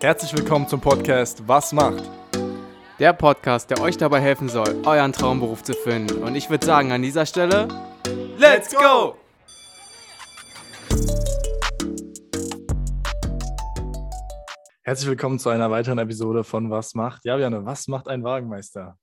Herzlich willkommen zum Podcast Was macht? Der Podcast, der euch dabei helfen soll, euren Traumberuf zu finden. Und ich würde sagen, an dieser Stelle, Let's go! Herzlich willkommen zu einer weiteren Episode von Was macht? Ja, Janne, was macht ein Wagenmeister?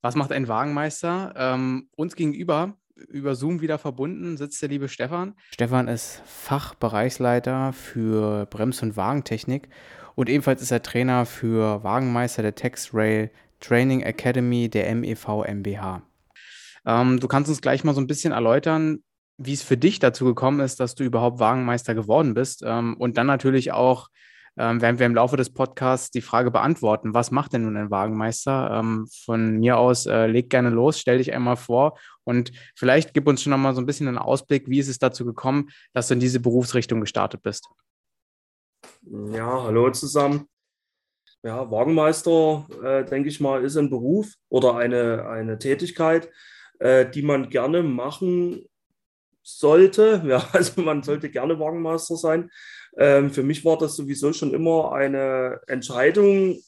Was macht ein Wagenmeister? Ähm, uns gegenüber, über Zoom wieder verbunden, sitzt der liebe Stefan. Stefan ist Fachbereichsleiter für Brems- und Wagentechnik und ebenfalls ist er Trainer für Wagenmeister der Textrail Training Academy der MEV MBH. Ähm, du kannst uns gleich mal so ein bisschen erläutern, wie es für dich dazu gekommen ist, dass du überhaupt Wagenmeister geworden bist ähm, und dann natürlich auch ähm, werden wir im Laufe des Podcasts die Frage beantworten, was macht denn nun ein Wagenmeister? Ähm, von mir aus, äh, leg gerne los, stell dich einmal vor und vielleicht gib uns schon nochmal so ein bisschen einen Ausblick, wie ist es dazu gekommen, dass du in diese Berufsrichtung gestartet bist. Ja, hallo zusammen. Ja, Wagenmeister, äh, denke ich mal, ist ein Beruf oder eine, eine Tätigkeit, äh, die man gerne machen sollte. Ja, also man sollte gerne Wagenmeister sein. Ähm, für mich war das sowieso schon immer eine Entscheidung,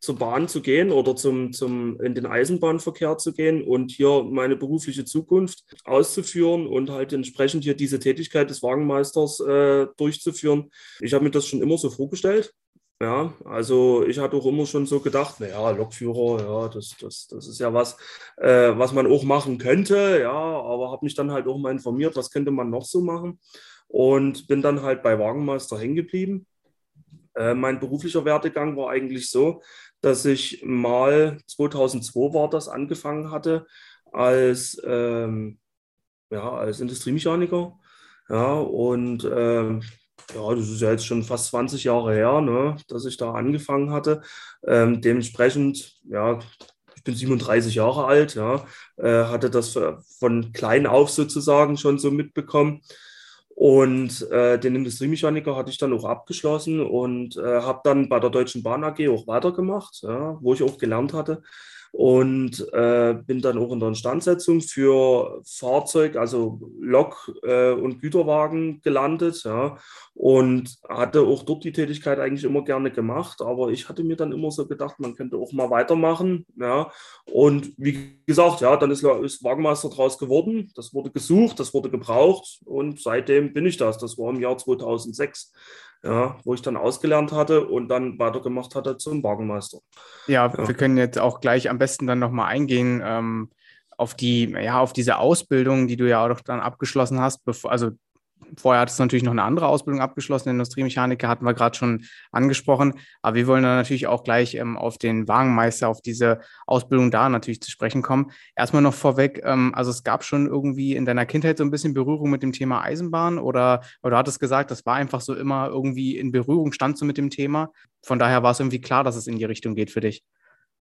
zur Bahn zu gehen oder zum, zum, in den Eisenbahnverkehr zu gehen und hier meine berufliche Zukunft auszuführen und halt entsprechend hier diese Tätigkeit des Wagenmeisters äh, durchzuführen. Ich habe mir das schon immer so vorgestellt. Ja, also ich hatte auch immer schon so gedacht, naja, Lokführer, ja, das, das, das ist ja was, äh, was man auch machen könnte, ja, aber habe mich dann halt auch mal informiert, was könnte man noch so machen und bin dann halt bei Wagenmeister hängen geblieben. Äh, mein beruflicher Werdegang war eigentlich so, dass ich mal 2002 war das angefangen hatte als, ähm, ja, als Industriemechaniker. Ja, und ähm, ja, das ist ja jetzt schon fast 20 Jahre her, ne, dass ich da angefangen hatte. Ähm, dementsprechend, ja, ich bin 37 Jahre alt, ja, äh, hatte das von klein auf sozusagen schon so mitbekommen. Und äh, den Industriemechaniker hatte ich dann auch abgeschlossen und äh, habe dann bei der Deutschen Bahn AG auch weitergemacht, ja, wo ich auch gelernt hatte und äh, bin dann auch in der Instandsetzung für Fahrzeug, also Lok- äh, und Güterwagen gelandet ja, und hatte auch dort die Tätigkeit eigentlich immer gerne gemacht, aber ich hatte mir dann immer so gedacht, man könnte auch mal weitermachen. Ja, und wie gesagt, ja, dann ist, ist Wagenmeister draus geworden, das wurde gesucht, das wurde gebraucht und seitdem bin ich das. Das war im Jahr 2006 ja, wo ich dann ausgelernt hatte und dann weitergemacht hatte zum Wagenmeister. Ja, ja. wir können jetzt auch gleich am besten dann nochmal eingehen ähm, auf die, ja, auf diese Ausbildung, die du ja auch dann abgeschlossen hast, bevor, also Vorher hattest du natürlich noch eine andere Ausbildung abgeschlossen, Industriemechaniker hatten wir gerade schon angesprochen. Aber wir wollen dann natürlich auch gleich ähm, auf den Wagenmeister, auf diese Ausbildung da natürlich zu sprechen kommen. Erstmal noch vorweg, ähm, also es gab schon irgendwie in deiner Kindheit so ein bisschen Berührung mit dem Thema Eisenbahn oder, oder du hattest gesagt, das war einfach so immer irgendwie in Berührung, stand so mit dem Thema. Von daher war es irgendwie klar, dass es in die Richtung geht für dich.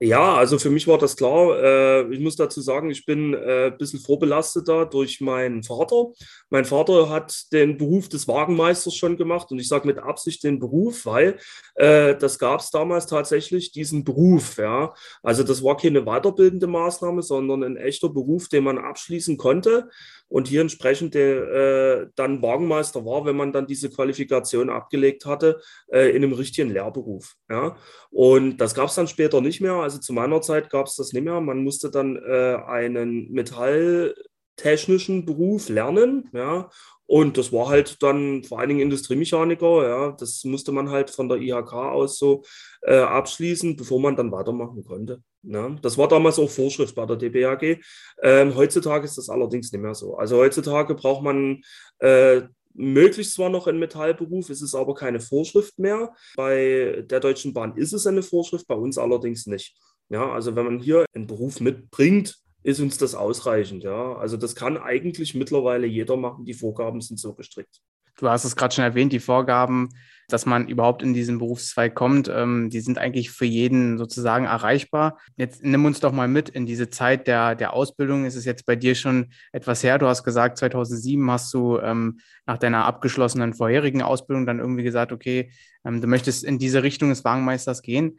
Ja, also für mich war das klar. Äh, ich muss dazu sagen, ich bin äh, ein bisschen vorbelasteter durch meinen Vater. Mein Vater hat den Beruf des Wagenmeisters schon gemacht und ich sage mit Absicht den Beruf, weil äh, das gab es damals tatsächlich, diesen Beruf. Ja. Also das war keine weiterbildende Maßnahme, sondern ein echter Beruf, den man abschließen konnte und hier entsprechend äh, dann Wagenmeister war, wenn man dann diese Qualifikation abgelegt hatte äh, in einem richtigen Lehrberuf. Ja. Und das gab es dann später nicht mehr. Also zu meiner Zeit gab es das nicht mehr. Man musste dann äh, einen metalltechnischen Beruf lernen, ja, und das war halt dann vor allen Dingen Industriemechaniker, ja, das musste man halt von der IHK aus so äh, abschließen, bevor man dann weitermachen konnte. Ja. Das war damals auch Vorschrift bei der DBAG. Ähm, heutzutage ist das allerdings nicht mehr so. Also heutzutage braucht man äh, möglichst zwar noch einen Metallberuf, ist es aber keine Vorschrift mehr. Bei der Deutschen Bahn ist es eine Vorschrift, bei uns allerdings nicht. Ja, also wenn man hier einen Beruf mitbringt, ist uns das ausreichend. Ja, also das kann eigentlich mittlerweile jeder machen. Die Vorgaben sind so gestrickt. Du hast es gerade schon erwähnt, die Vorgaben, dass man überhaupt in diesen Berufszweig kommt, ähm, die sind eigentlich für jeden sozusagen erreichbar. Jetzt nimm uns doch mal mit in diese Zeit der, der Ausbildung. Ist es jetzt bei dir schon etwas her? Du hast gesagt, 2007 hast du ähm, nach deiner abgeschlossenen vorherigen Ausbildung dann irgendwie gesagt, okay, ähm, du möchtest in diese Richtung des Wagenmeisters gehen.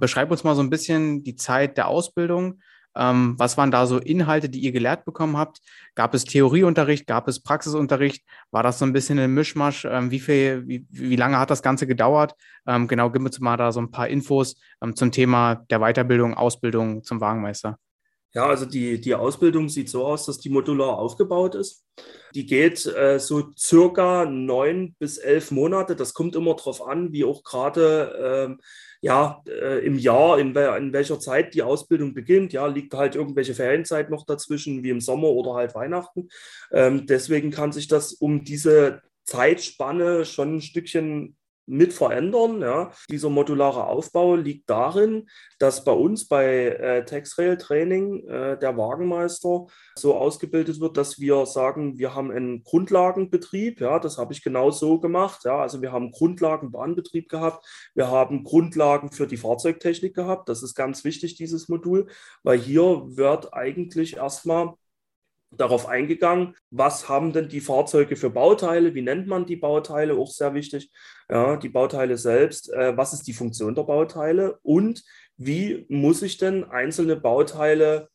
Beschreib uns mal so ein bisschen die Zeit der Ausbildung Ähm, was waren da so Inhalte, die ihr gelehrt bekommen habt? Gab es Theorieunterricht? Gab es Praxisunterricht? War das so ein bisschen ein Mischmasch? Ähm, wie, viel, wie, wie lange hat das Ganze gedauert? Ähm, genau, gib uns mal da so ein paar Infos ähm, zum Thema der Weiterbildung, Ausbildung zum Wagenmeister. Ja, also die, die Ausbildung sieht so aus, dass die modular aufgebaut ist. Die geht äh, so circa neun bis elf Monate. Das kommt immer darauf an, wie auch gerade äh, ja, äh, im Jahr, in, in, welcher Zeit die Ausbildung beginnt. Ja, liegt halt irgendwelche Ferienzeit noch dazwischen, wie im Sommer oder halt Weihnachten. Ähm, deswegen kann sich das um diese Zeitspanne schon ein Stückchen mit verändern. Ja. Dieser modulare Aufbau liegt darin, dass bei uns bei äh, Texrail Training äh, der Wagenmeister so ausgebildet wird, dass wir sagen, wir haben einen Grundlagenbetrieb. Ja, das habe ich genau so gemacht. Ja, also wir haben Grundlagenbahnbetrieb gehabt. Wir haben Grundlagen für die Fahrzeugtechnik gehabt. Das ist ganz wichtig, dieses Modul, weil hier wird eigentlich erstmal darauf eingegangen, was haben denn die Fahrzeuge für Bauteile, wie nennt man die Bauteile, auch sehr wichtig, ja, die Bauteile selbst, äh, was ist die Funktion der Bauteile? Und wie muss ich denn einzelne Bauteile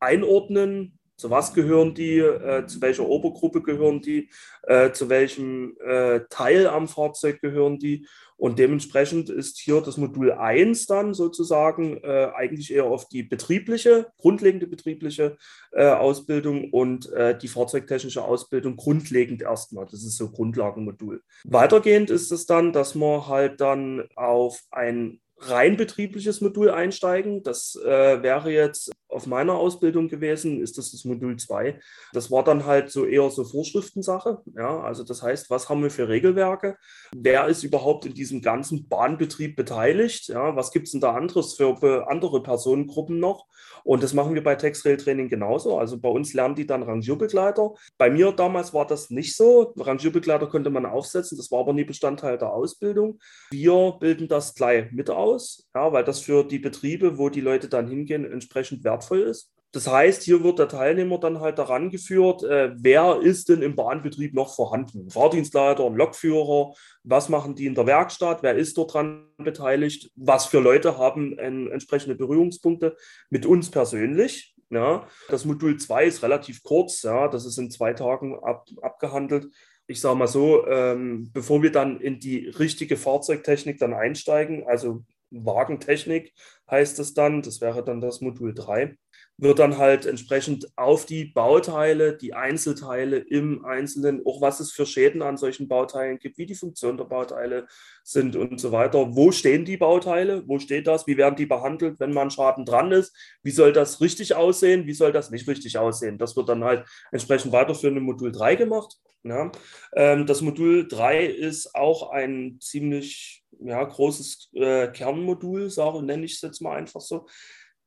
einordnen, zu was gehören die, äh, zu welcher Obergruppe gehören die, äh, zu welchem äh, Teil am Fahrzeug gehören die und dementsprechend ist hier das Modul 1 dann sozusagen äh, eigentlich eher auf die betriebliche, grundlegende betriebliche äh, Ausbildung und äh, die fahrzeugtechnische Ausbildung grundlegend erstmal. Das ist so Grundlagenmodul. Weitergehend ist es dann, dass man halt dann auf ein rein betriebliches Modul einsteigen. Das äh, wäre jetzt auf meiner Ausbildung gewesen, ist das das Modul 2. Das war dann halt so eher so Vorschriftensache. Ja, also das heißt, was haben wir für Regelwerke? Wer ist überhaupt in diesem ganzen Bahnbetrieb beteiligt? Ja, was gibt es denn da anderes für andere Personengruppen noch? Und das machen wir bei Textrail Training genauso. Also bei uns lernen die dann Rangierbegleiter. Bei mir damals war das nicht so. Rangierbegleiter konnte man aufsetzen, das war aber nie Bestandteil der Ausbildung. Wir bilden das gleich mit aus, ja, weil das für die Betriebe, wo die Leute dann hingehen, entsprechend wertvoll wertvoll ist. Das heißt, hier wird der Teilnehmer dann halt daran geführt, äh, wer ist denn im Bahnbetrieb noch vorhanden? Ein Fahrdienstleiter, ein Lokführer, was machen die in der Werkstatt, wer ist dort dran beteiligt, was für Leute haben äh, entsprechende Berührungspunkte mit uns persönlich. Ja. Das Modul 2 ist relativ kurz, ja, das ist in zwei Tagen ab, abgehandelt. Ich sage mal so, ähm, bevor wir dann in die richtige Fahrzeugtechnik dann einsteigen, also Wagentechnik heißt es dann, das wäre dann das Modul 3, wird dann halt entsprechend auf die Bauteile, die Einzelteile im Einzelnen, auch was es für Schäden an solchen Bauteilen gibt, wie die Funktion der Bauteile sind und so weiter. Wo stehen die Bauteile? Wo steht das? Wie werden die behandelt, wenn man Schaden dran ist? Wie soll das richtig aussehen? Wie soll das nicht richtig aussehen? Das wird dann halt entsprechend weiterführend im Modul 3 gemacht. Ja. Ähm, das Modul 3 ist auch ein ziemlich ja, großes äh, Kernmodul, nenne ich es jetzt mal einfach so.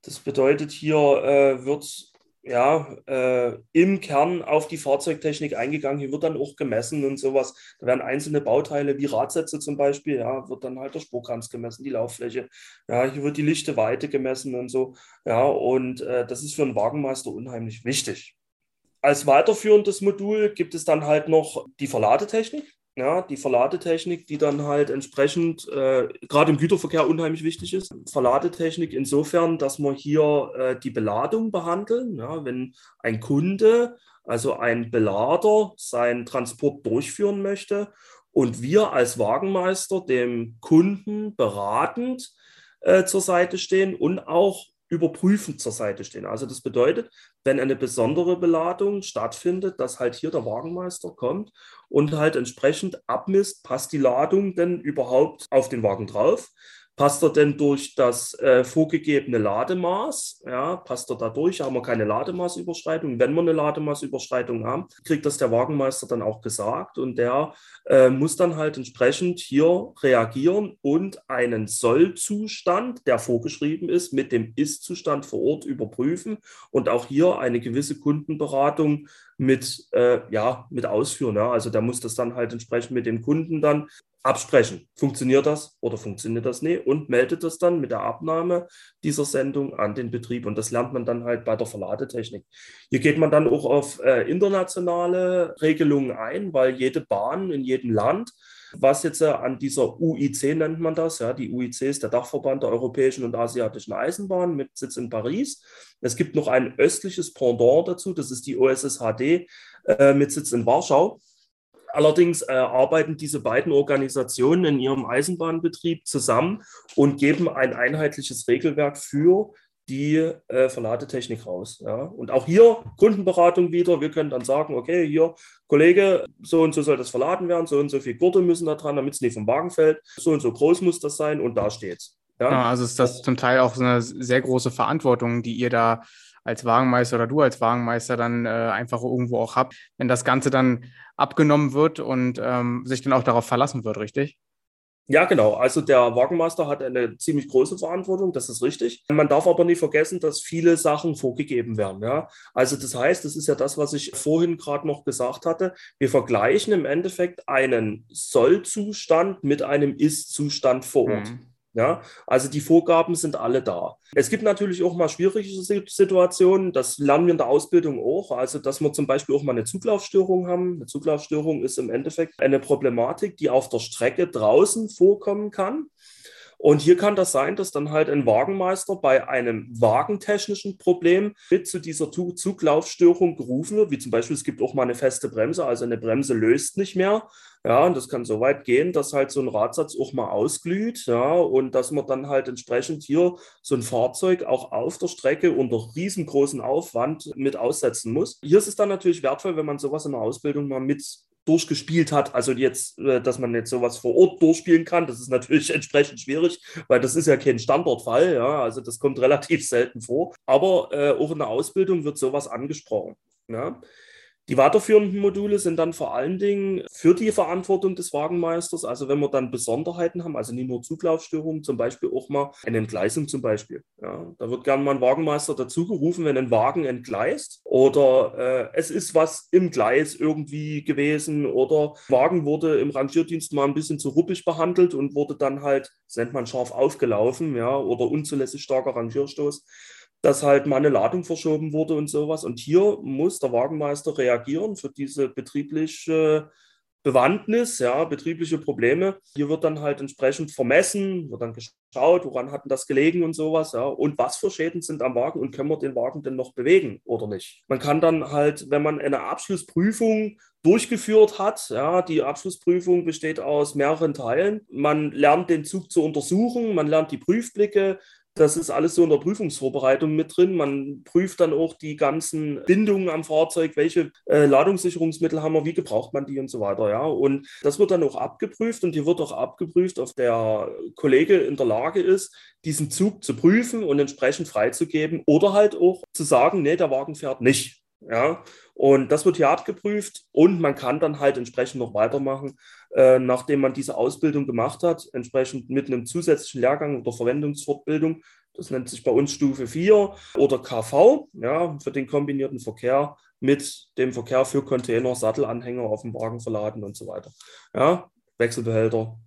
Das bedeutet, hier äh, wird ja, äh, im Kern auf die Fahrzeugtechnik eingegangen. Hier wird dann auch gemessen und sowas. Da werden einzelne Bauteile wie Radsätze zum Beispiel, ja, wird dann halt der Spurkranz gemessen, die Lauffläche. Ja, hier wird die lichte Weite gemessen und so. Ja, und äh, das ist für einen Wagenmeister unheimlich wichtig. Als weiterführendes Modul gibt es dann halt noch die Verladetechnik ja, die Verladetechnik, die dann halt entsprechend äh, gerade im Güterverkehr unheimlich wichtig ist. Verladetechnik insofern, dass wir hier äh, die Beladung behandeln. Ja, wenn ein Kunde, also ein Belader, seinen Transport durchführen möchte und wir als Wagenmeister dem Kunden beratend äh, zur Seite stehen und auch überprüfend zur Seite stehen. Also das bedeutet, wenn eine besondere Beladung stattfindet, dass halt hier der Wagenmeister kommt und halt entsprechend abmisst, passt die Ladung denn überhaupt auf den Wagen drauf? Passt er denn durch das äh, vorgegebene Lademaß? Ja, passt er da durch? Haben wir keine Lademaßüberschreitung? Wenn wir eine Lademaßüberschreitung haben, kriegt das der Wagenmeister dann auch gesagt und der äh, muss dann halt entsprechend hier reagieren und einen Sollzustand, der vorgeschrieben ist, mit dem Ist-Zustand vor Ort überprüfen und auch hier eine gewisse Kundenberatung mit, äh, ja, mit ausführen. Ja. Also der muss das dann halt entsprechend mit dem Kunden dann absprechen. Funktioniert das oder funktioniert das nicht? Und meldet das dann mit der Abnahme dieser Sendung an den Betrieb. Und das lernt man dann halt bei der Verladetechnik. Hier geht man dann auch auf äh, internationale Regelungen ein, weil jede Bahn in jedem Land was jetzt äh, an dieser UIC nennt man das. Ja, die UIC ist der Dachverband der europäischen und asiatischen Eisenbahn mit Sitz in Paris. Es gibt noch ein östliches Pendant dazu, das ist die OSSHD äh, mit Sitz in Warschau. Allerdings äh, arbeiten diese beiden Organisationen in ihrem Eisenbahnbetrieb zusammen und geben ein einheitliches Regelwerk für die äh, Verladetechnik raus. Ja. Und auch hier Kundenberatung wieder. Wir können dann sagen, okay, hier, Kollege, so und so soll das verladen werden, so und so viele Gurte müssen da dran, damit es nicht vom Wagen fällt, so und so groß muss das sein und da steht's. Ja. ja also ist das zum Teil auch so eine sehr große Verantwortung, die ihr da als Wagenmeister oder du als Wagenmeister dann äh, einfach irgendwo auch habt, wenn das Ganze dann abgenommen wird und ähm, sich dann auch darauf verlassen wird, richtig? Ja, genau. Also der Wagenmeister hat eine ziemlich große Verantwortung, das ist richtig. Man darf aber nicht vergessen, dass viele Sachen vorgegeben werden. Ja? Also das heißt, das ist ja das, was ich vorhin gerade noch gesagt hatte. Wir vergleichen im Endeffekt einen Sollzustand mit einem Ist-Zustand vor Ort. Mhm. Ja, also die Vorgaben sind alle da. Es gibt natürlich auch mal schwierige Situationen, das lernen wir in der Ausbildung auch, also dass wir zum Beispiel auch mal eine Zuglaufstörung haben. Eine Zuglaufstörung ist im Endeffekt eine Problematik, die auf der Strecke draußen vorkommen kann. Und hier kann das sein, dass dann halt ein Wagenmeister bei einem wagentechnischen Problem mit zu dieser Zuglaufstörung gerufen wird, wie zum Beispiel es gibt auch mal eine feste Bremse, also eine Bremse löst nicht mehr. Ja, und das kann so weit gehen, dass halt so ein Radsatz auch mal ausglüht, ja, und dass man dann halt entsprechend hier so ein Fahrzeug auch auf der Strecke unter riesengroßen Aufwand mit aussetzen muss. Hier ist es dann natürlich wertvoll, wenn man sowas in der Ausbildung mal mit durchgespielt hat. Also jetzt, äh, dass man jetzt sowas vor Ort durchspielen kann, das ist natürlich entsprechend schwierig, weil das ist ja kein Standardfall. Ja, also das kommt relativ selten vor. Aber äh, auch in der Ausbildung wird sowas angesprochen. Ja. Die weiterführenden Module sind dann vor allen Dingen für die Verantwortung des Wagenmeisters, also wenn wir dann Besonderheiten haben, also nicht nur Zuglaufstörungen, zum Beispiel auch mal eine Entgleisung zum Beispiel. Ja, da wird gerne mal ein Wagenmeister dazu gerufen, wenn ein Wagen entgleist. Oder äh, es ist was im Gleis irgendwie gewesen. Oder Wagen wurde im Rangierdienst mal ein bisschen zu ruppig behandelt und wurde dann halt, nennt man scharf aufgelaufen, ja, oder unzulässig starker Rangierstoß dass halt mal eine Ladung verschoben wurde und sowas. Und hier muss der Wagenmeister reagieren für diese betriebliche Bewandtnis, ja, betriebliche Probleme. Hier wird dann halt entsprechend vermessen, wird dann geschaut, woran hat das gelegen und sowas, ja, und was für Schäden sind am Wagen und können wir den Wagen denn noch bewegen oder nicht. Man kann dann halt, wenn man eine Abschlussprüfung durchgeführt hat, ja, die Abschlussprüfung besteht aus mehreren Teilen. Man lernt den Zug zu untersuchen, man lernt die Prüfblicke, das ist alles so in der Prüfungsvorbereitung mit drin. Man prüft dann auch die ganzen Bindungen am Fahrzeug, welche äh, Ladungssicherungsmittel haben wir, wie gebraucht man die und so weiter. Ja. Und das wird dann auch abgeprüft und hier wird auch abgeprüft, ob der Kollege in der Lage ist, diesen Zug zu prüfen und entsprechend freizugeben oder halt auch zu sagen, nee, der Wagen fährt nicht. Ja, und das wird hier abgeprüft und man kann dann halt entsprechend noch weitermachen, äh, nachdem man diese Ausbildung gemacht hat, entsprechend mit einem zusätzlichen Lehrgang oder Verwendungsfortbildung. Das nennt sich bei uns Stufe 4 oder KV, ja, für den kombinierten Verkehr mit dem Verkehr für Container, Sattelanhänger auf dem Wagen verladen und so weiter. Ja, Wechselbehälter,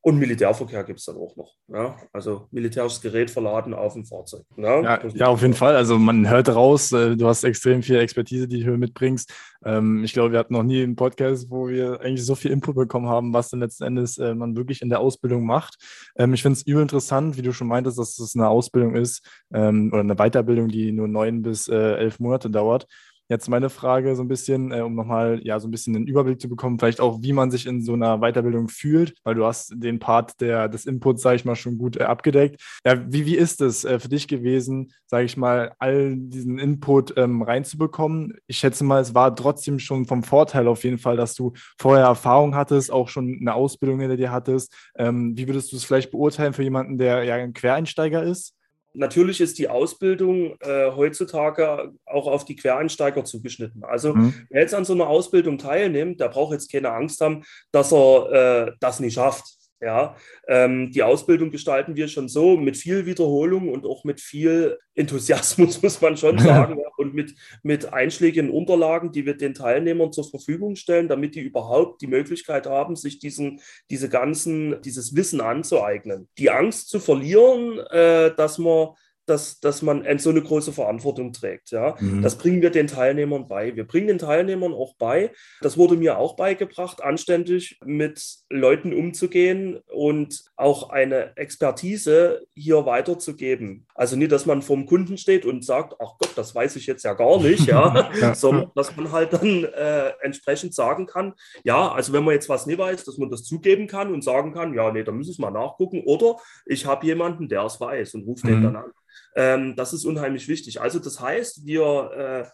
und Militärverkehr gibt es dann auch noch. Ja? Also militärisches Gerät verladen auf dem Fahrzeug. Ja? Ja, ja, auf jeden Fall. Also man hört raus, äh, du hast extrem viel Expertise, die du mitbringst. Ähm, ich glaube, wir hatten noch nie einen Podcast, wo wir eigentlich so viel Input bekommen haben, was dann letzten Endes äh, man wirklich in der Ausbildung macht. Ähm, ich finde es übel interessant, wie du schon meintest, dass es eine Ausbildung ist ähm, oder eine Weiterbildung, die nur neun bis äh, elf Monate dauert. Jetzt meine Frage so ein bisschen, äh, um nochmal ja so ein bisschen den Überblick zu bekommen, vielleicht auch, wie man sich in so einer Weiterbildung fühlt, weil du hast den Part der, des Inputs, sage ich mal, schon gut äh, abgedeckt. Ja, wie, wie ist es äh, für dich gewesen, sage ich mal, all diesen Input ähm, reinzubekommen? Ich schätze mal, es war trotzdem schon vom Vorteil auf jeden Fall, dass du vorher Erfahrung hattest, auch schon eine Ausbildung hinter dir hattest. Ähm, wie würdest du es vielleicht beurteilen für jemanden, der ja ein Quereinsteiger ist? Natürlich ist die Ausbildung äh, heutzutage auch auf die Quereinsteiger zugeschnitten. Also mhm. wer jetzt an so einer Ausbildung teilnimmt, der braucht jetzt keine Angst haben, dass er äh, das nicht schafft. Ja, ähm, die Ausbildung gestalten wir schon so mit viel Wiederholung und auch mit viel Enthusiasmus, muss man schon sagen, ja, und mit, mit einschlägigen Unterlagen, die wir den Teilnehmern zur Verfügung stellen, damit die überhaupt die Möglichkeit haben, sich diesen, diese ganzen, dieses Wissen anzueignen. Die Angst zu verlieren, äh, dass man dass, dass man so eine große Verantwortung trägt. Ja? Mhm. Das bringen wir den Teilnehmern bei. Wir bringen den Teilnehmern auch bei, das wurde mir auch beigebracht, anständig mit Leuten umzugehen und auch eine Expertise hier weiterzugeben. Also nicht, dass man vorm Kunden steht und sagt, ach Gott, das weiß ich jetzt ja gar nicht, ja, ja. sondern dass man halt dann äh, entsprechend sagen kann, ja, also wenn man jetzt was nicht weiß, dass man das zugeben kann und sagen kann, ja, nee, da muss ich mal nachgucken oder ich habe jemanden, der es weiß und ruft mhm. den dann an. Ähm, das ist unheimlich wichtig. Also das heißt, wir äh,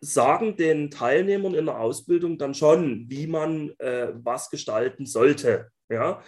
sagen den Teilnehmern in der Ausbildung dann schon, wie man äh, was gestalten sollte. Ja?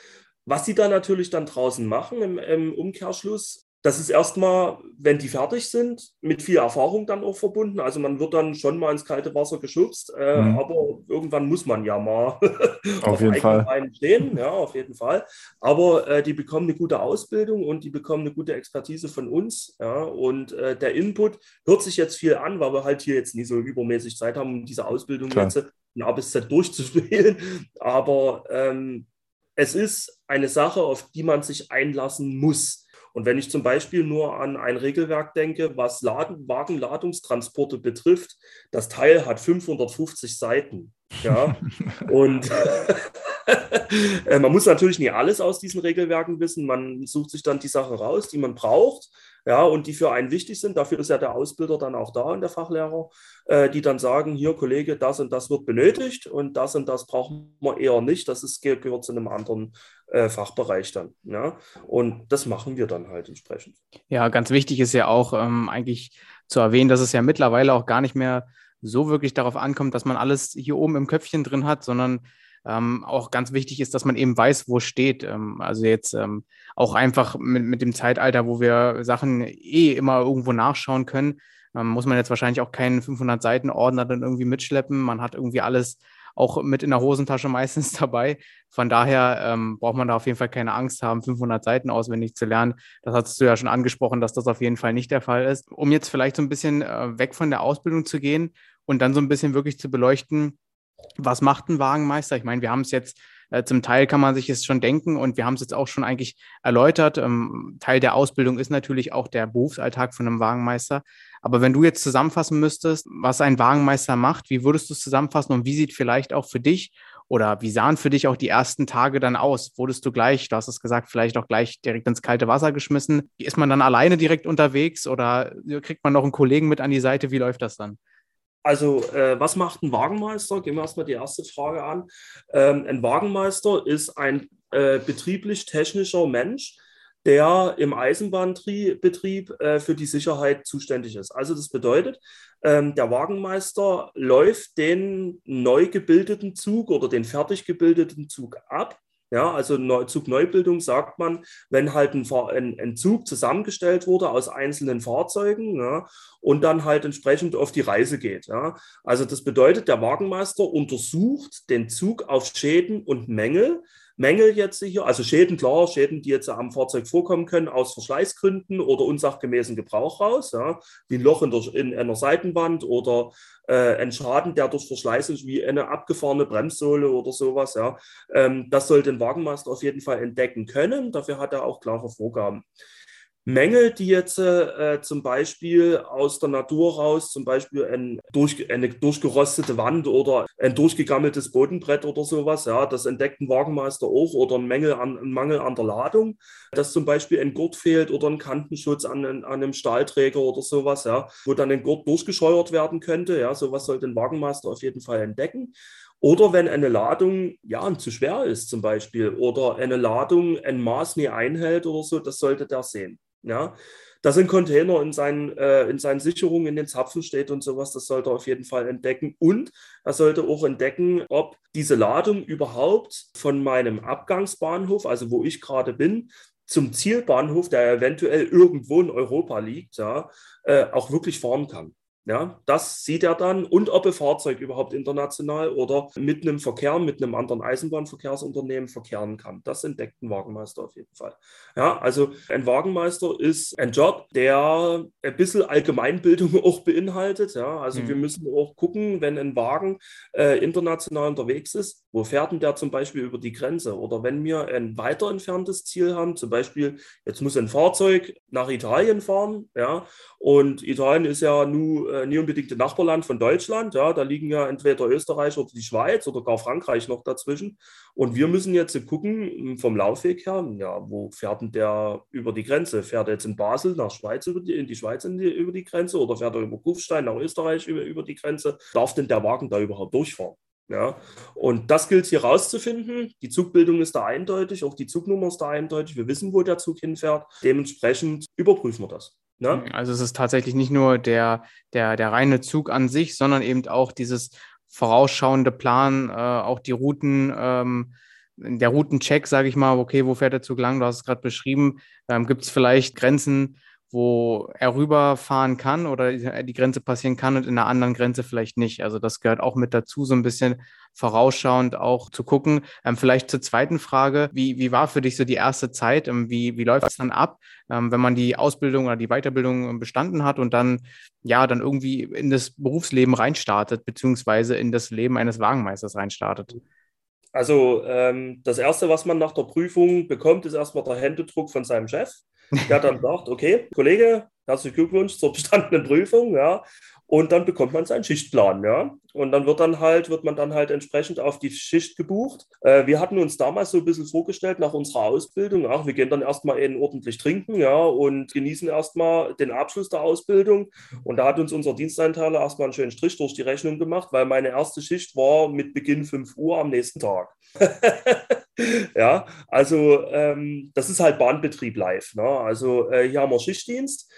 Was sie dann natürlich dann draußen machen im, im Umkehrschluss, das ist erstmal, wenn die fertig sind, mit viel Erfahrung dann auch verbunden. Also man wird dann schon mal ins kalte Wasser geschubst, äh, mhm. aber irgendwann muss man ja mal auf, auf jeden Fall Beinen stehen, ja, auf jeden Fall. Aber äh, die bekommen eine gute Ausbildung und die bekommen eine gute Expertise von uns, ja. Und äh, der Input hört sich jetzt viel an, weil wir halt hier jetzt nie so übermäßig Zeit haben, um diese Ausbildung Klar. jetzt von A bis Z durchzuspielen. Aber ähm, es ist eine Sache, auf die man sich einlassen muss. Und wenn ich zum Beispiel nur an ein Regelwerk denke, was Laden, Wagenladungstransporte betrifft, das Teil hat 550 Seiten. Ja, und äh, man muss natürlich nie alles aus diesen Regelwerken wissen. Man sucht sich dann die Sachen raus, die man braucht, ja, und die für einen wichtig sind. Dafür ist ja der Ausbilder dann auch da und der Fachlehrer, äh, die dann sagen: Hier, Kollege, das und das wird benötigt und das und das brauchen wir eher nicht. Das ist, gehört zu einem anderen äh, Fachbereich dann. Ja? Und das machen wir dann halt entsprechend. Ja, ganz wichtig ist ja auch ähm, eigentlich zu erwähnen, dass es ja mittlerweile auch gar nicht mehr so wirklich darauf ankommt, dass man alles hier oben im Köpfchen drin hat, sondern ähm, auch ganz wichtig ist, dass man eben weiß, wo steht. Ähm, also jetzt ähm, auch einfach mit, mit dem Zeitalter, wo wir Sachen eh immer irgendwo nachschauen können, ähm, muss man jetzt wahrscheinlich auch keinen 500 Seiten Ordner dann irgendwie mitschleppen. Man hat irgendwie alles auch mit in der Hosentasche meistens dabei. Von daher ähm, braucht man da auf jeden Fall keine Angst haben, 500 Seiten auswendig zu lernen. Das hast du ja schon angesprochen, dass das auf jeden Fall nicht der Fall ist. Um jetzt vielleicht so ein bisschen äh, weg von der Ausbildung zu gehen und dann so ein bisschen wirklich zu beleuchten, was macht ein Wagenmeister? Ich meine, wir haben es jetzt äh, zum Teil kann man sich es schon denken und wir haben es jetzt auch schon eigentlich erläutert. Ähm, Teil der Ausbildung ist natürlich auch der Berufsalltag von einem Wagenmeister. Aber wenn du jetzt zusammenfassen müsstest, was ein Wagenmeister macht, wie würdest du es zusammenfassen und wie sieht vielleicht auch für dich oder wie sahen für dich auch die ersten Tage dann aus? Wurdest du gleich, du hast es gesagt, vielleicht auch gleich direkt ins kalte Wasser geschmissen? Ist man dann alleine direkt unterwegs oder kriegt man noch einen Kollegen mit an die Seite? Wie läuft das dann? Also, äh, was macht ein Wagenmeister? Gehen wir erstmal die erste Frage an. Ähm, ein Wagenmeister ist ein äh, betrieblich-technischer Mensch, der im Eisenbahnbetrieb äh, für die Sicherheit zuständig ist. Also das bedeutet, ähm, der Wagenmeister läuft den neu gebildeten Zug oder den fertig gebildeten Zug ab ja, also Zugneubildung sagt man, wenn halt ein, ein, ein, Zug zusammengestellt wurde aus einzelnen Fahrzeugen ja, und dann halt entsprechend auf die Reise geht. Ja. Also das bedeutet, der Wagenmeister untersucht den Zug auf Schäden und Mängel, Mängel jetzt hier, also Schäden, klar, Schäden, die jetzt am Fahrzeug vorkommen können, aus Verschleißgründen oder unsachgemäßen Gebrauch raus, ja, wie ein Loch in, der, in einer Seitenwand oder äh, ein Schaden, der durch Verschleiß ist, wie eine abgefahrene Bremssohle oder sowas. Ja. Ähm, das sollte ein Wagenmeister auf jeden Fall entdecken können. Dafür hat er auch klare Vorgaben. Mängel, die jetzt äh, zum Beispiel aus der Natur raus, zum Beispiel ein durch, eine durchgerostete Wand oder ein durchgegammeltes Bodenbrett oder sowas, ja, das entdeckt ein Wagenmeister auch oder ein, Mängel an, ein Mangel an der Ladung, dass zum Beispiel ein Gurt fehlt oder ein Kantenschutz an, an einem Stahlträger oder sowas, ja, wo dann ein Gurt durchgescheuert werden könnte, ja, sowas sollte ein Wagenmeister auf jeden Fall entdecken. Oder wenn eine Ladung ja zu schwer ist zum Beispiel oder eine Ladung ein Maß nie einhält oder so, das sollte der sehen. Ja, dass ein Container in seinen, äh, in seinen Sicherungen in den Zapfen steht und sowas, das sollte er auf jeden Fall entdecken. Und er sollte auch entdecken, ob diese Ladung überhaupt von meinem Abgangsbahnhof, also wo ich gerade bin, zum Zielbahnhof, der eventuell irgendwo in Europa liegt, ja, äh, auch wirklich fahren kann. Ja, das sieht er dann und ob ein Fahrzeug überhaupt international oder mit einem Verkehr, mit einem anderen Eisenbahnverkehrsunternehmen verkehren kann. Das entdeckt ein Wagenmeister auf jeden Fall. Ja, also ein Wagenmeister ist ein Job, der ein bisschen Allgemeinbildung auch beinhaltet. Ja, also mhm. wir müssen auch gucken, wenn ein Wagen äh, international unterwegs ist, wo fährt denn der zum Beispiel über die Grenze? Oder wenn wir ein weiter entferntes Ziel haben, zum Beispiel, jetzt muss ein Fahrzeug nach Italien fahren, ja, und Italien ist ja nur äh, nie unbedingt ein Nachbarland von Deutschland. Ja, da liegen ja entweder Österreich oder die Schweiz oder gar Frankreich noch dazwischen. Und wir müssen jetzt gucken, hm, vom Laufweg her, ja, wo fährt denn der über die Grenze? Fährt er jetzt in Basel nach Schweiz über die, in die Schweiz in die, über die Grenze oder fährt er über Kufstein nach Österreich über, über die Grenze? Darf denn der Wagen da überhaupt durchfahren? Ja, und das gilt hier rauszufinden. Die Zugbildung ist da eindeutig, auch die Zugnummer ist da eindeutig. Wir wissen, wo der Zug hinfährt. Dementsprechend überprüfen wir das. Ne? Also es ist tatsächlich nicht nur der, der, der reine Zug an sich, sondern eben auch dieses vorausschauende Plan, äh, auch die Routen, ähm, der Routencheck, sage ich mal, okay, wo fährt der Zug lang? Du hast es gerade beschrieben. Ähm, Gibt es vielleicht Grenzen, wo er rüberfahren kann oder die Grenze passieren kann und in einer anderen Grenze vielleicht nicht. Also das gehört auch mit dazu, so ein bisschen vorausschauend auch zu gucken. Ähm, vielleicht zur zweiten Frage, wie, wie war für dich so die erste Zeit? Ähm, wie, wie läuft es dann ab, ähm, wenn man die Ausbildung oder die Weiterbildung bestanden hat und dann ja dann irgendwie in das Berufsleben reinstartet, beziehungsweise in das Leben eines Wagenmeisters reinstartet? Also ähm, das Erste, was man nach der Prüfung bekommt, ist erstmal der Händedruck von seinem Chef der dann sagt, okay, Kollege, herzlichen Glückwunsch zur bestandenen Prüfung, ja. Und dann bekommt man seinen Schichtplan, ja. Und dann wird dann halt, wird man dann halt entsprechend auf die Schicht gebucht. Äh, wir hatten uns damals so ein bisschen vorgestellt nach unserer Ausbildung, ach, wir gehen dann erstmal eben ordentlich trinken, ja, und genießen erstmal den Abschluss der Ausbildung. Und da hat uns unser Diensteinteiler erstmal einen schönen Strich durch die Rechnung gemacht, weil meine erste Schicht war mit Beginn 5 Uhr am nächsten Tag. ja, also ähm, das ist halt Bahnbetrieb live. Ne? Also äh, hier haben wir Schichtdienst.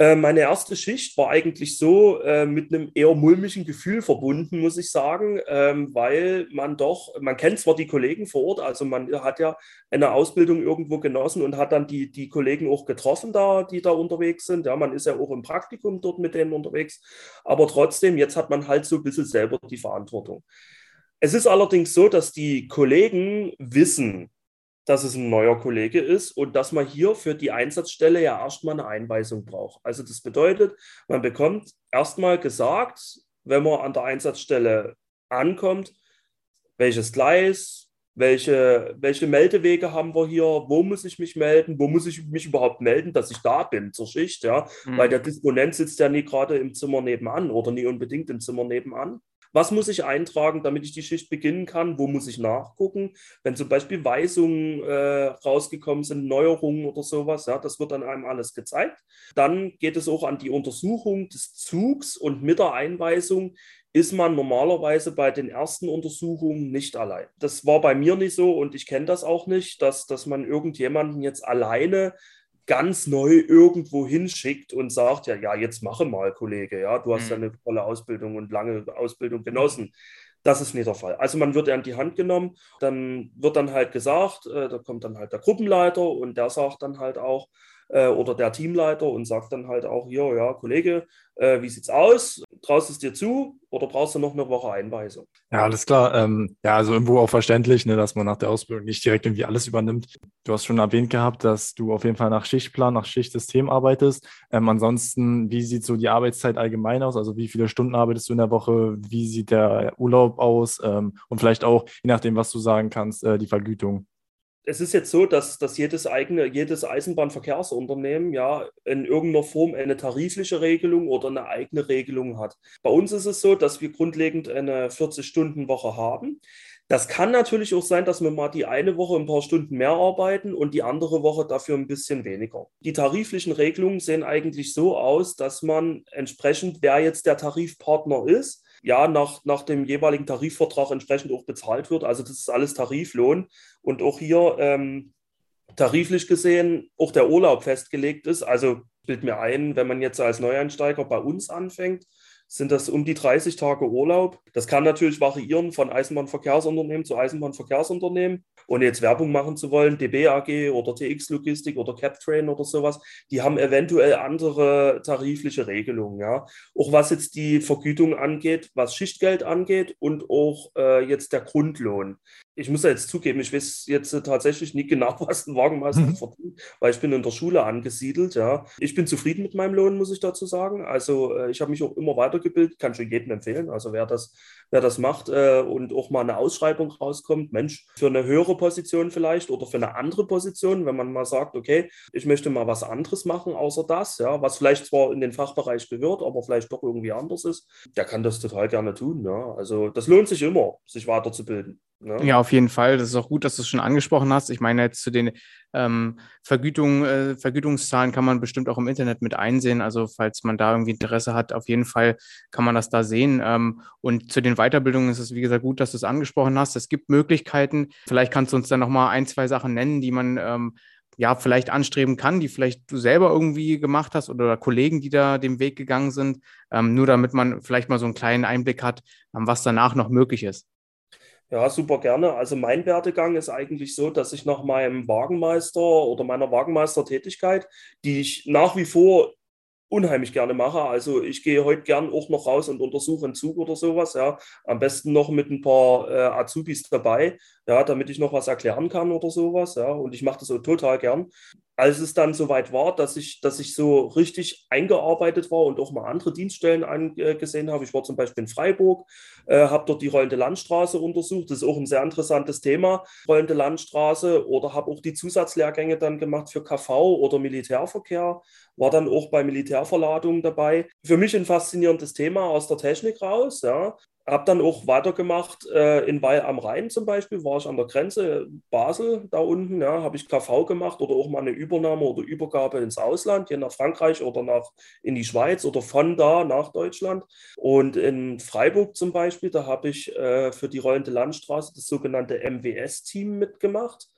Äh, meine erste Schicht war eigentlich so äh, mit einem eher mulmigen Gefühl verbunden, muss ich sagen, ähm, weil man doch, man kennt zwar die Kollegen vor Ort, also man hat ja eine Ausbildung irgendwo genossen und hat dann die, die Kollegen auch getroffen, da, die da unterwegs sind. Ja, man ist ja auch im Praktikum dort mit denen unterwegs, aber trotzdem, jetzt hat man halt so ein bisschen selber die Verantwortung. Es ist allerdings so, dass die Kollegen wissen, dass es ein neuer Kollege ist und dass man hier für die Einsatzstelle ja erstmal eine Einweisung braucht. Also das bedeutet, man bekommt erstmal gesagt, wenn man an der Einsatzstelle ankommt, welches Gleis, welche, welche Meldewege haben wir hier, wo muss ich mich melden, wo muss ich mich überhaupt melden, dass ich da bin zur Schicht, ja, mhm. weil der Disponent sitzt ja nie gerade im Zimmer nebenan oder nie unbedingt im Zimmer nebenan. Was muss ich eintragen, damit ich die Schicht beginnen kann? Wo muss ich nachgucken? Wenn zum Beispiel Weisungen äh, rausgekommen sind, Neuerungen oder sowas, ja, das wird dann einem alles gezeigt. Dann geht es auch an die Untersuchung des Zugs und mit der Einweisung ist man normalerweise bei den ersten Untersuchungen nicht allein. Das war bei mir nicht so und ich kenne das auch nicht, dass, dass man irgendjemanden jetzt alleine ganz neu irgendwo hinschickt und sagt, ja, ja, jetzt mache mal, Kollege, ja, du hast mhm. ja eine tolle Ausbildung und lange Ausbildung genossen. Das ist nicht der Fall. Also man wird an die Hand genommen, dann wird dann halt gesagt, äh, da kommt dann halt der Gruppenleiter und der sagt dann halt auch, äh, oder der Teamleiter und sagt dann halt auch, hier, ja, Kollege, äh, wie sieht's aus? Traust es dir zu oder brauchst du noch eine Woche Einweisung? Ja, alles klar. Ähm, ja, also irgendwo auch verständlich, ne, dass man nach der Ausbildung nicht direkt irgendwie alles übernimmt. Du hast schon erwähnt gehabt, dass du auf jeden Fall nach Schichtplan, nach Schichtsystem arbeitest. Ähm, ansonsten, wie sieht so die Arbeitszeit allgemein aus? Also wie viele Stunden arbeitest du in der Woche? Wie sieht der Urlaub aus? Ähm, und vielleicht auch, je nachdem, was du sagen kannst, äh, die Vergütung es ist jetzt so, dass, dass jedes eigene, jedes Eisenbahnverkehrsunternehmen ja in irgendeiner Form eine tarifliche Regelung oder eine eigene Regelung hat. Bei uns ist es so, dass wir grundlegend eine 40-Stunden-Woche haben. Das kann natürlich auch sein, dass wir mal die eine Woche ein paar Stunden mehr arbeiten und die andere Woche dafür ein bisschen weniger. Die tariflichen Regelungen sehen eigentlich so aus, dass man entsprechend, wer jetzt der Tarifpartner ist, ja nach, nach dem jeweiligen Tarifvertrag entsprechend auch bezahlt wird. Also das ist alles Tariflohn. Und auch hier ähm, tariflich gesehen auch der Urlaub festgelegt ist. Also bild mir ein, wenn man jetzt als Neueinsteiger bei uns anfängt, sind das um die 30 Tage Urlaub. Das kann natürlich variieren von Eisenbahnverkehrsunternehmen zu Eisenbahnverkehrsunternehmen. Ohne jetzt Werbung machen zu wollen, DB AG oder TX Logistik oder Captrain oder sowas, die haben eventuell andere tarifliche Regelungen. Ja. Auch was jetzt die Vergütung angeht, was Schichtgeld angeht und auch äh, jetzt der Grundlohn ich muss ja jetzt zugeben, ich weiß jetzt tatsächlich nicht genau, was ein Wagenmeister mhm. verdient, weil ich bin in der Schule angesiedelt. Ja. Ich bin zufrieden mit meinem Lohn, muss ich dazu sagen. Also äh, ich habe mich auch immer weitergebildet, kann schon jedem empfehlen. Also wer das, wer das macht äh, und auch mal eine Ausschreibung rauskommt, Mensch, für eine höhere Position vielleicht oder für eine andere Position, wenn man mal sagt, okay, ich möchte mal was anderes machen außer das, ja, was vielleicht zwar in den Fachbereich gehört, aber vielleicht doch irgendwie anders ist, der kann das total gerne tun. Ja. Also das lohnt sich immer, sich weiterzubilden. Ne? Ja, auf jeden Fall. Das ist auch gut, dass du es schon angesprochen hast. Ich meine, jetzt zu den ähm, Vergütung, äh, Vergütungszahlen kann man bestimmt auch im Internet mit einsehen. Also, falls man da irgendwie Interesse hat, auf jeden Fall kann man das da sehen. Ähm, und zu den Weiterbildungen ist es, wie gesagt, gut, dass du es angesprochen hast. Es gibt Möglichkeiten. Vielleicht kannst du uns dann nochmal ein, zwei Sachen nennen, die man ähm, ja, vielleicht anstreben kann, die vielleicht du selber irgendwie gemacht hast oder Kollegen, die da den Weg gegangen sind, ähm, nur damit man vielleicht mal so einen kleinen Einblick hat, was danach noch möglich ist. Ja, super gerne. Also mein Werdegang ist eigentlich so, dass ich nach meinem Wagenmeister oder meiner Wagenmeistertätigkeit, die ich nach wie vor unheimlich gerne mache. Also ich gehe heute gern auch noch raus und untersuche einen Zug oder sowas. Ja, am besten noch mit ein paar äh, Azubis dabei, ja, damit ich noch was erklären kann oder sowas. Ja, und ich mache das so total gern als es dann soweit war, dass ich, dass ich so richtig eingearbeitet war und auch mal andere Dienststellen angesehen habe. Ich war zum Beispiel in Freiburg, äh, habe dort die rollende Landstraße untersucht. Das ist auch ein sehr interessantes Thema, rollende Landstraße. Oder habe auch die Zusatzlehrgänge dann gemacht für KV oder Militärverkehr. War dann auch bei Militärverladungen dabei. Für mich ein faszinierendes Thema aus der Technik raus. Ja habe dann auch weitergemacht äh, in Weil am Rhein zum Beispiel, war ich an der Grenze Basel da unten, ja, habe ich KV gemacht oder auch mal eine Übernahme oder Übergabe ins Ausland, hier nach Frankreich oder nach in die Schweiz oder von da nach Deutschland. Und in Freiburg zum Beispiel, da habe ich äh, für die rollende Landstraße das sogenannte MWS-Team mitgemacht.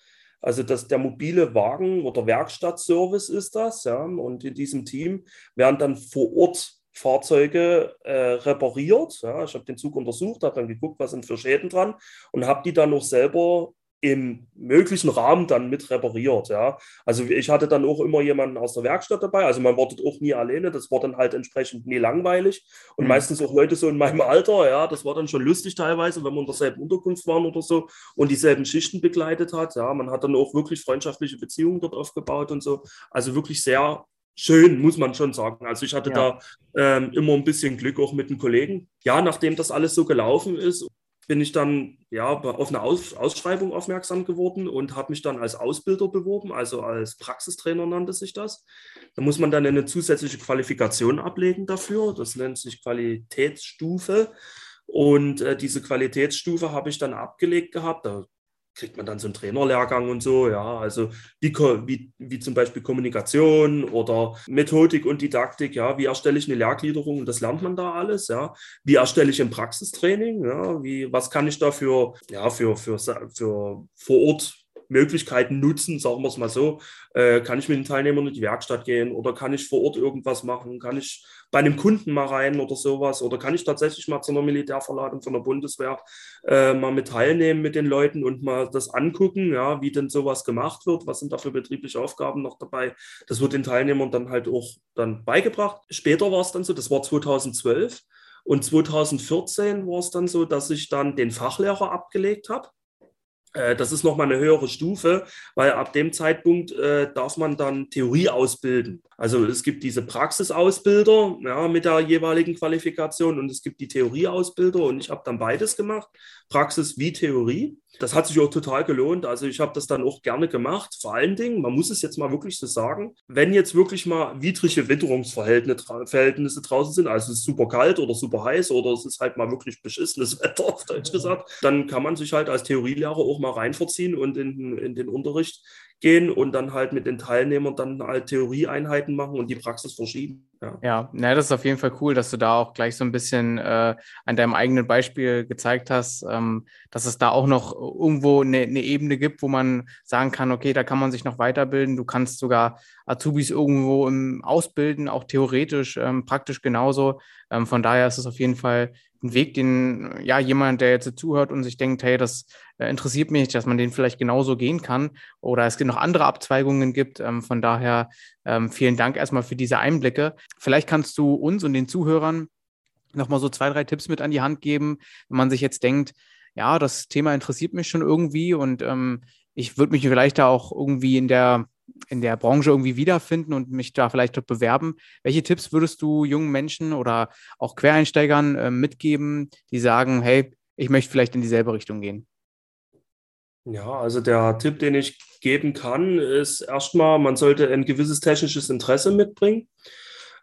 Also das, der mobile Wagen- oder Werkstattservice ist das, ja. Und in diesem Team werden dann vor Ort Fahrzeuge äh, repariert. Ja, ich habe den Zug untersucht, habe dann geguckt, was sind für Schäden dran und habe die dann auch selber im möglichen Rahmen dann mit repariert. Ja. Also ich hatte dann auch immer jemanden aus der Werkstatt dabei. Also man war dort auch nie alleine. Das war dann halt entsprechend nie langweilig. Und mhm. meistens auch Leute so in meinem Alter. Ja, das war dann schon lustig teilweise, wenn wir in derselben Unterkunft waren oder so und dieselben Schichten begleitet hat. Ja, man hat dann auch wirklich freundschaftliche Beziehungen dort aufgebaut und so. Also wirklich sehr schön, muss man schon sagen. Also ich hatte ja. da ähm, immer ein bisschen Glück auch mit den Kollegen. Ja, nachdem das alles so gelaufen ist, bin ich dann ja auf eine Aus Ausschreibung aufmerksam geworden und habe mich dann als Ausbilder beworben, also als Praxistrainer nannte sich das. Da muss man dann eine zusätzliche Qualifikation ablegen dafür. Das nennt sich Qualitätsstufe. Und äh, diese Qualitätsstufe habe ich dann abgelegt gehabt. Da kriegt man dann so einen Trainerlehrgang und so, ja, also wie, wie, wie zum Beispiel Kommunikation oder Methodik und Didaktik, ja, wie erstelle ich eine Lehrgliederung? Das lernt man da alles, ja, wie erstelle ich ein Praxistraining, ja, wie, was kann ich da für, ja, für, für, für vor Ort Möglichkeiten nutzen, sagen wir es mal so. Äh, kann ich mit den Teilnehmern in die Werkstatt gehen oder kann ich vor Ort irgendwas machen? Kann ich bei einem Kunden mal rein oder sowas? Oder kann ich tatsächlich mal zu einer Militärverladung von der Bundeswehr äh, mal mit teilnehmen mit den Leuten und mal das angucken, ja, wie denn sowas gemacht wird? Was sind da für betriebliche Aufgaben noch dabei? Das wird den Teilnehmern dann halt auch dann beigebracht. Später war es dann so, das war 2012. Und 2014 war es dann so, dass ich dann den Fachlehrer abgelegt habe. Äh, das ist nochmal eine höhere Stufe, weil ab dem Zeitpunkt äh, darf man dann Theorie ausbilden. Also es gibt diese Praxisausbilder ja, mit der jeweiligen Qualifikation und es gibt die Theorieausbilder und ich habe dann beides gemacht, Praxis wie Theorie. Das hat sich auch total gelohnt. Also ich habe das dann auch gerne gemacht. Vor allen Dingen, man muss es jetzt mal wirklich so sagen, wenn jetzt wirklich mal widrige Witterungsverhältnisse draußen sind, also es ist super kalt oder super heiß oder es ist halt mal wirklich beschissenes Wetter, auf Deutsch gesagt, dann kann man sich halt als Theorielehrer auch mal reinverziehen und in, in den Unterricht gehen und dann halt mit den Teilnehmern dann halt Theorieeinheiten machen und die Praxis verschieben. Ja, ja na, das ist auf jeden Fall cool, dass du da auch gleich so ein bisschen äh, an deinem eigenen Beispiel gezeigt hast, ähm, dass es da auch noch irgendwo eine, eine, Ebene gibt, wo man sagen kann, okay, da kann man sich noch weiterbilden. Du kannst sogar Azubis irgendwo im Ausbilden, auch theoretisch, ähm, praktisch genauso. Ähm, von daher ist es auf jeden Fall ein Weg, den ja jemand, der jetzt zuhört und sich denkt, hey, das äh, interessiert mich, dass man den vielleicht genauso gehen kann oder es noch andere Abzweigungen gibt. Ähm, von daher ähm, vielen Dank erstmal für diese Einblicke. Vielleicht kannst du uns und den Zuhörern nochmal so zwei, drei Tipps mit an die Hand geben, wenn man sich jetzt denkt, ja, das Thema interessiert mich schon irgendwie und ähm, ich würde mich vielleicht da auch irgendwie in der in der Branche irgendwie wiederfinden und mich da vielleicht dort bewerben. Welche Tipps würdest du jungen Menschen oder auch Quereinsteigern äh, mitgeben, die sagen, hey, ich möchte vielleicht in dieselbe Richtung gehen? Ja, also der Tipp, den ich geben kann, ist erstmal, man sollte ein gewisses technisches Interesse mitbringen.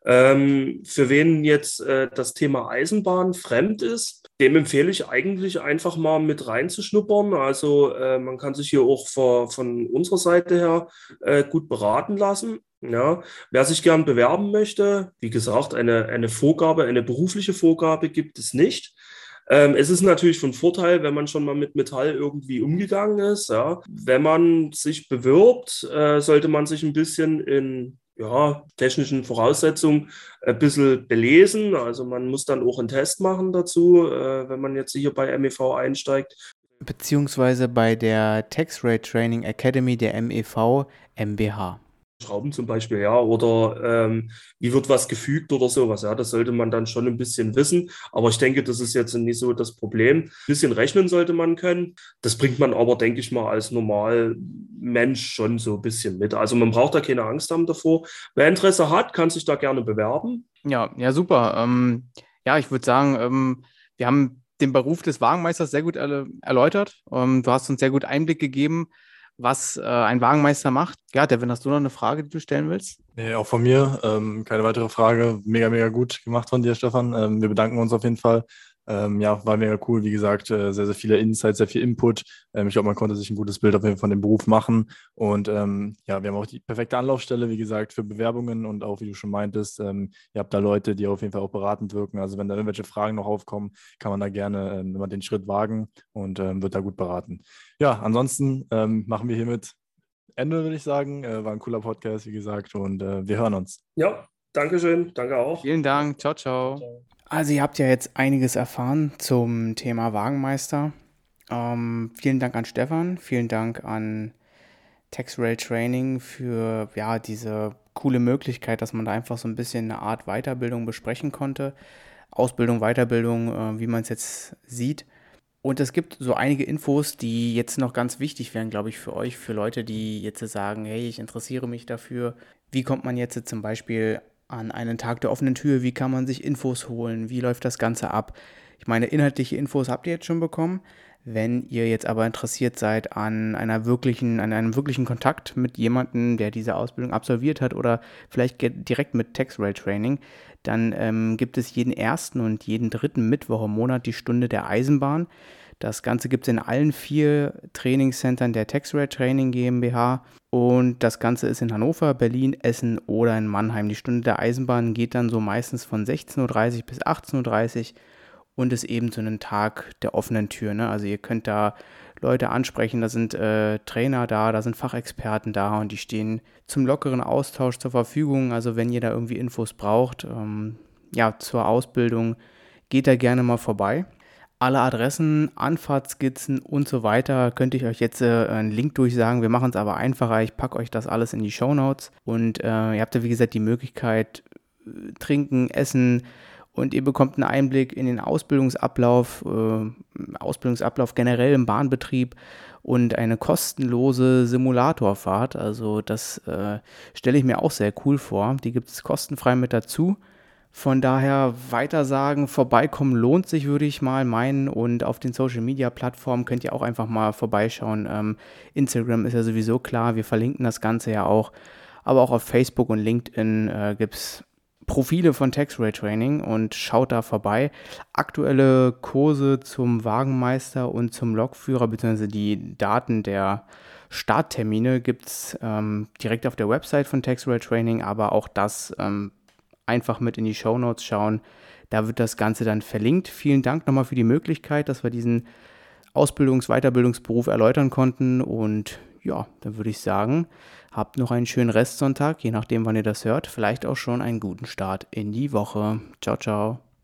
Ähm, für wen jetzt äh, das Thema Eisenbahn fremd ist, dem empfehle ich eigentlich einfach mal mit reinzuschnuppern. Also äh, man kann sich hier auch vor, von unserer Seite her äh, gut beraten lassen. Ja, wer sich gern bewerben möchte, wie gesagt, eine, eine Vorgabe, eine berufliche Vorgabe gibt es nicht. Ähm, es ist natürlich von Vorteil, wenn man schon mal mit Metall irgendwie umgegangen ist. Ja. Wenn man sich bewirbt, äh, sollte man sich ein bisschen in ja, technischen Voraussetzungen ein bisschen belesen. Also man muss dann auch einen Test machen dazu, äh, wenn man jetzt hier bei MEV einsteigt. Beziehungsweise bei der Tax Rate Training Academy der MEV MBH. Schrauben zum Beispiel, ja, oder ähm, wie wird was gefügt oder sowas, ja, das sollte man dann schon ein bisschen wissen. Aber ich denke, das ist jetzt nicht so das Problem. Ein bisschen rechnen sollte man können. Das bringt man aber, denke ich mal, als normal Mensch schon so ein bisschen mit. Also man braucht da keine Angst haben davor. Wer Interesse hat, kann sich da gerne bewerben. Ja, ja, super. Ähm, ja, ich würde sagen, ähm, wir haben den Beruf des Wagenmeisters sehr gut erläutert. Ähm, du hast uns sehr gut Einblick gegeben was äh, ein Wagenmeister macht. Ja, Devin, hast du noch eine Frage, die du stellen willst? Nee, auch von mir. Ähm, keine weitere Frage. Mega, mega gut gemacht von dir, Stefan. Ähm, wir bedanken uns auf jeden Fall. Ähm, ja, war mega cool. Wie gesagt, äh, sehr, sehr viele Insights, sehr viel Input. Ähm, ich glaube, man konnte sich ein gutes Bild auf jeden Fall von dem Beruf machen. Und ähm, ja, wir haben auch die perfekte Anlaufstelle, wie gesagt, für Bewerbungen und auch, wie du schon meintest, ähm, ihr habt da Leute, die auf jeden Fall auch beratend wirken. Also wenn da irgendwelche Fragen noch aufkommen, kann man da gerne ähm, immer den Schritt wagen und ähm, wird da gut beraten. Ja, ansonsten machen wir hiermit Ende, würde ich sagen. Äh, war ein cooler Podcast, wie gesagt, und äh, wir hören uns. Ja, Dankeschön. Danke auch. Vielen Dank. Ciao, ciao. Also ihr habt ja jetzt einiges erfahren zum Thema Wagenmeister. Ähm, vielen Dank an Stefan, vielen Dank an TaxRail Training für ja, diese coole Möglichkeit, dass man da einfach so ein bisschen eine Art Weiterbildung besprechen konnte. Ausbildung, Weiterbildung, äh, wie man es jetzt sieht. Und es gibt so einige Infos, die jetzt noch ganz wichtig wären, glaube ich, für euch, für Leute, die jetzt sagen, hey, ich interessiere mich dafür. Wie kommt man jetzt zum Beispiel an einen Tag der offenen Tür, wie kann man sich Infos holen, wie läuft das Ganze ab. Ich meine, inhaltliche Infos habt ihr jetzt schon bekommen. Wenn ihr jetzt aber interessiert seid an einer wirklichen, an einem wirklichen Kontakt mit jemandem, der diese Ausbildung absolviert hat oder vielleicht direkt mit TaxRail Training, dann ähm, gibt es jeden ersten und jeden dritten Mittwoch im Monat die Stunde der Eisenbahn. Das Ganze gibt es in allen vier Trainingscentern der TaxRail Training GmbH und das Ganze ist in Hannover, Berlin, Essen oder in Mannheim. Die Stunde der Eisenbahn geht dann so meistens von 16.30 Uhr bis 18.30 Uhr und ist eben so ein Tag der offenen Tür. Ne? Also ihr könnt da Leute ansprechen, da sind äh, Trainer da, da sind Fachexperten da und die stehen zum lockeren Austausch zur Verfügung. Also wenn ihr da irgendwie Infos braucht, ähm, ja, zur Ausbildung, geht da gerne mal vorbei. Alle Adressen, Anfahrtskizzen und so weiter könnte ich euch jetzt äh, einen Link durchsagen. Wir machen es aber einfacher. Ich packe euch das alles in die Show Notes und äh, ihr habt ja wie gesagt die Möglichkeit, äh, trinken, essen und ihr bekommt einen Einblick in den Ausbildungsablauf, äh, Ausbildungsablauf generell im Bahnbetrieb und eine kostenlose Simulatorfahrt. Also das äh, stelle ich mir auch sehr cool vor. Die gibt es kostenfrei mit dazu. Von daher weitersagen, vorbeikommen lohnt sich, würde ich mal meinen. Und auf den Social Media Plattformen könnt ihr auch einfach mal vorbeischauen. Ähm, Instagram ist ja sowieso klar, wir verlinken das Ganze ja auch. Aber auch auf Facebook und LinkedIn äh, gibt es Profile von Taxray Training und schaut da vorbei. Aktuelle Kurse zum Wagenmeister und zum Lokführer, beziehungsweise die Daten der Starttermine gibt es ähm, direkt auf der Website von Taxray Training, aber auch das ähm, einfach mit in die Show Notes schauen. Da wird das Ganze dann verlinkt. Vielen Dank nochmal für die Möglichkeit, dass wir diesen Ausbildungs-, Weiterbildungsberuf erläutern konnten. Und ja, dann würde ich sagen, habt noch einen schönen Restsonntag, je nachdem, wann ihr das hört. Vielleicht auch schon einen guten Start in die Woche. Ciao, ciao.